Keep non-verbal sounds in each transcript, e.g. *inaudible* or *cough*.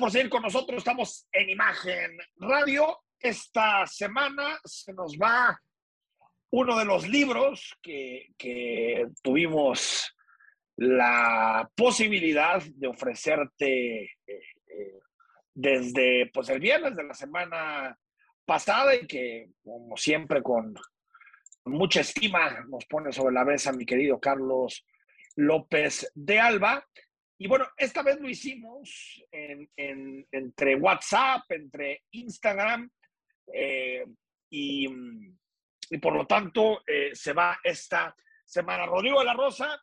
por seguir con nosotros. Estamos en Imagen Radio. Esta semana se nos va uno de los libros que, que tuvimos la posibilidad de ofrecerte eh, eh, desde pues, el viernes de la semana pasada y que, como siempre, con mucha estima nos pone sobre la mesa mi querido Carlos López de Alba. Y bueno, esta vez lo hicimos entre WhatsApp, entre Instagram, eh, y, por lo tanto eh, se va esta semana. Rodrigo de la Rosa,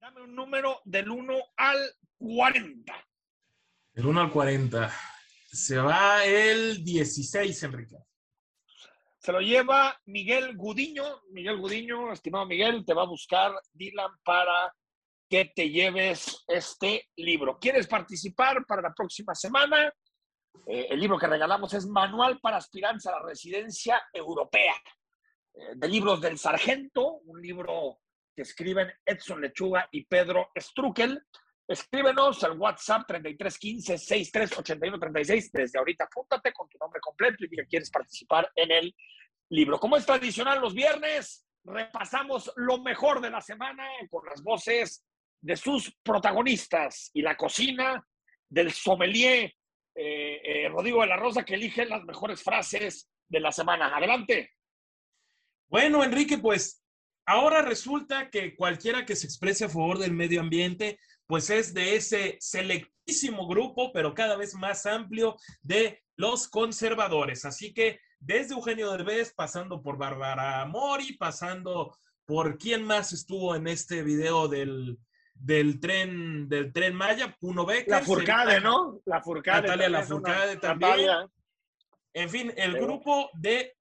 dame un número del 1 al 40. El 1 al 40. Se va el 16, Enrique. Se lo lleva Miguel Gudiño. Miguel Gudiño, estimado Miguel, te va a buscar Dylan para que te lleves este libro. ¿Quieres participar para la próxima semana? Eh, el libro que regalamos es Manual para aspirantes a la residencia europea, eh, de libros del sargento, un libro que escriben Edson Lechuga y Pedro Struckel. Escríbenos al WhatsApp 3315 638136. Desde ahorita apúntate con tu nombre completo y que quieres participar en el libro. Como es tradicional los viernes, repasamos lo mejor de la semana con las voces de sus protagonistas y la cocina del sommelier eh, eh, Rodrigo de la Rosa que elige las mejores frases de la semana. Adelante. Bueno, Enrique, pues ahora resulta que cualquiera que se exprese a favor del medio ambiente, pues es de ese selectísimo grupo, pero cada vez más amplio de los conservadores. Así que desde Eugenio Derbez, pasando por Bárbara Mori, pasando por quién más estuvo en este video del, del tren, del tren Maya, Puno Becker. La Furcade, ¿no? La Furcade. Natalia La Furcade también. En fin, el grupo de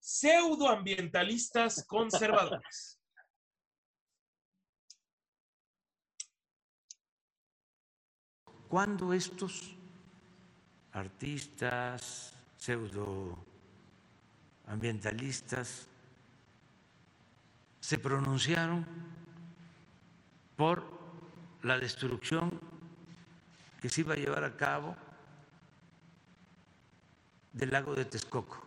pseudoambientalistas *laughs* conservadores. Cuando estos artistas pseudoambientalistas se pronunciaron por la destrucción que se iba a llevar a cabo del lago de Texcoco.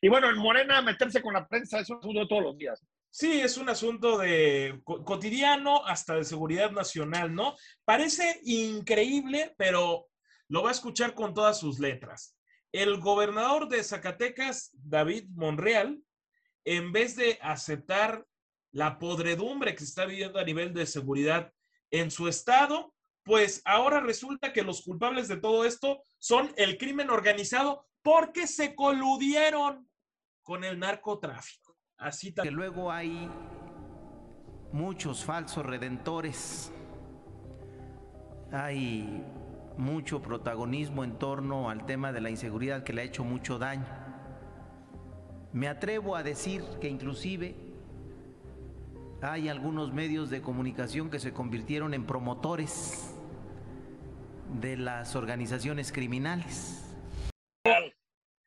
Y bueno, en Morena meterse con la prensa es un asunto de todos los días. Sí, es un asunto de cotidiano hasta de seguridad nacional, ¿no? Parece increíble, pero lo va a escuchar con todas sus letras. El gobernador de Zacatecas, David Monreal, en vez de aceptar la podredumbre que se está viviendo a nivel de seguridad en su estado, pues ahora resulta que los culpables de todo esto son el crimen organizado porque se coludieron con el narcotráfico. Así que luego hay muchos falsos redentores. Hay mucho protagonismo en torno al tema de la inseguridad que le ha hecho mucho daño. Me atrevo a decir que inclusive hay algunos medios de comunicación que se convirtieron en promotores de las organizaciones criminales.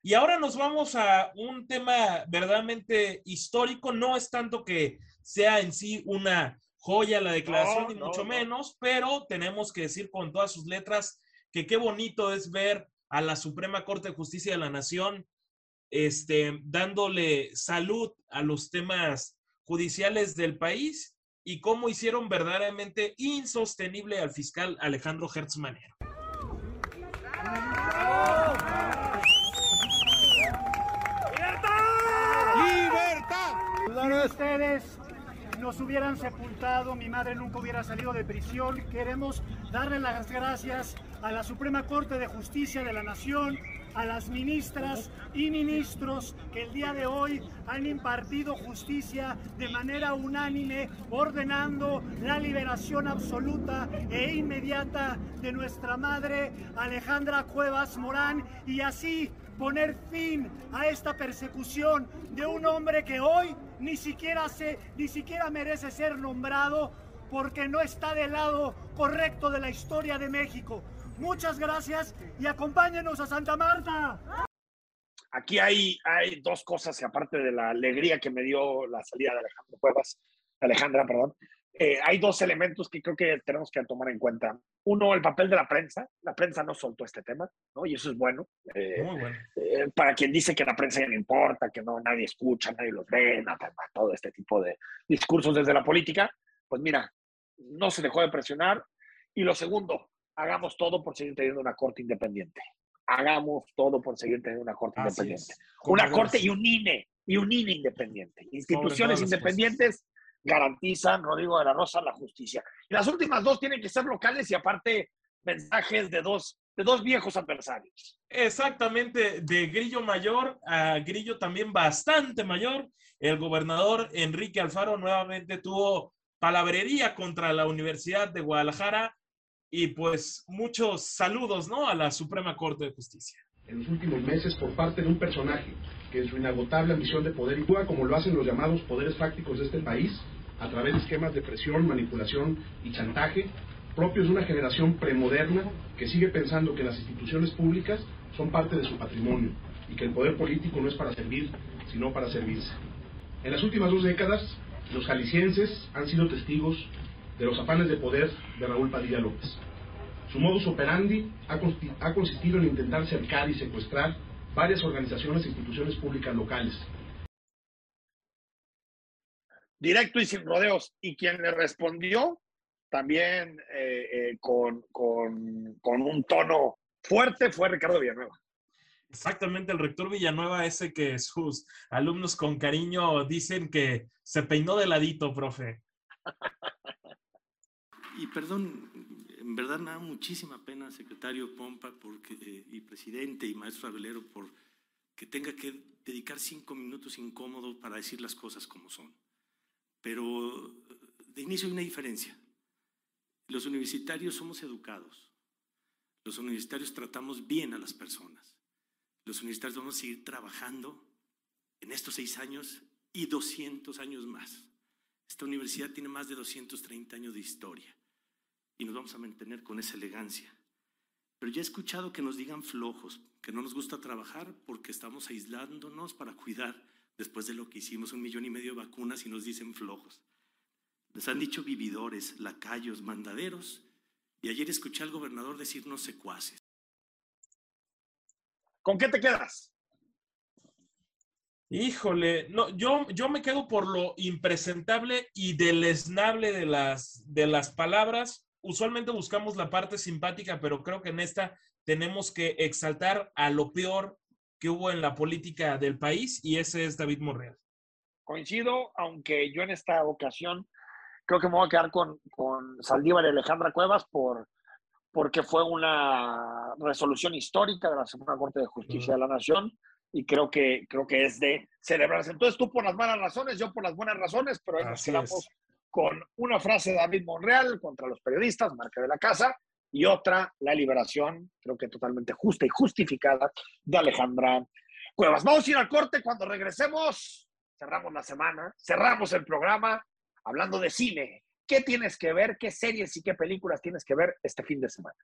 Y ahora nos vamos a un tema verdaderamente histórico. No es tanto que sea en sí una joya la declaración, ni mucho menos, pero tenemos que decir con todas sus letras que qué bonito es ver a la Suprema Corte de Justicia de la Nación este, dándole salud a los temas judiciales del país y cómo hicieron verdaderamente insostenible al fiscal Alejandro Hertz Manero. ¡Libertad! ustedes nos hubieran sepultado, mi madre nunca hubiera salido de prisión. Queremos darle las gracias a la Suprema Corte de Justicia de la Nación, a las ministras y ministros que el día de hoy han impartido justicia de manera unánime, ordenando la liberación absoluta e inmediata de nuestra madre Alejandra Cuevas Morán y así poner fin a esta persecución de un hombre que hoy ni siquiera se ni siquiera merece ser nombrado porque no está del lado correcto de la historia de México. Muchas gracias y acompáñenos a Santa Marta. Aquí hay, hay dos cosas, aparte de la alegría que me dio la salida de Alejandro Cuevas, Alejandra, perdón, eh, hay dos elementos que creo que tenemos que tomar en cuenta. Uno, el papel de la prensa. La prensa no soltó este tema, ¿no? Y eso es bueno. Eh, Muy bueno. Eh, para quien dice que la prensa ya no importa, que no nadie escucha, nadie los ve, nada, todo este tipo de discursos desde la política, pues mira, no se dejó de presionar. Y lo segundo, hagamos todo por seguir teniendo una corte independiente. Hagamos todo por seguir teniendo una corte Así independiente. es. Una corte y un INE, y un INE independiente. Instituciones independientes garantizan, Rodrigo de la Rosa, la justicia. Y las últimas dos tienen que ser locales y aparte mensajes de dos, de dos viejos adversarios. Exactamente, de Grillo mayor a Grillo también bastante mayor. El gobernador Enrique Alfaro nuevamente tuvo palabrería contra la Universidad de Guadalajara y pues muchos saludos, ¿no? A la Suprema Corte de Justicia. en los últimos meses por parte de un personaje que en su inagotable ambición de poder actúa como lo hacen los llamados poderes fácticos de este país, a través de esquemas de presión, manipulación y chantaje, propios de una generación premoderna que sigue pensando que las instituciones públicas son parte de su patrimonio y que el poder político no es para servir, sino para servirse. En las últimas dos décadas, los jaliscienses han sido testigos de los afanes de poder de Raúl Padilla López. Su modus operandi ha, consistido en intentar cercar y secuestrar varias organizaciones e instituciones públicas locales. Directo y sin rodeos. Y quien le respondió también eh, eh, con, con, con un tono fuerte fue Ricardo Villanueva. Exactamente, el rector Villanueva, ese que sus alumnos con cariño dicen que se peinó de ladito, profe. *laughs* Y perdón, en verdad me da muchísima pena, secretario Pompa porque, y presidente y maestro Abelero, por que tenga que dedicar cinco minutos incómodos para decir las cosas como son. Pero de inicio hay una diferencia. Los universitarios somos educados. Los universitarios tratamos bien a las personas. Los universitarios vamos a seguir trabajando en estos seis años y 200 años más. Esta universidad tiene más de 230 años de historia y nos vamos a mantener con esa elegancia. Pero ya he escuchado que nos digan flojos, que no nos gusta trabajar porque estamos aislándonos para cuidar después de lo que hicimos un millón y medio de vacunas y nos dicen flojos. Les han dicho vividores, lacayos, mandaderos y ayer escuché al gobernador decirnos secuaces. ¿Con qué te quedas? Híjole, no, yo, yo me quedo por lo impresentable y deleznable de las, de las palabras. Usualmente buscamos la parte simpática, pero creo que en esta tenemos que exaltar a lo peor que hubo en la política del país y ese es David Monreal. Coincido, aunque yo en esta ocasión creo que me voy a quedar con, con Saldívar y Alejandra Cuevas por, porque fue una resolución histórica de la Suprema Corte de Justicia de la Nación y creo que, creo que es de celebrarse. Entonces tú por las malas razones, yo por las buenas razones, pero ahí nos quedamos es. con una frase de David Monreal contra los periodistas, marca de la casa, y otra, la liberación, creo que totalmente justa y justificada, de Alejandra Cuevas. Vamos a ir al corte cuando regresemos. Cerramos la semana, cerramos el programa hablando de cine. ¿Qué tienes que ver? ¿Qué series y qué películas tienes que ver este fin de semana?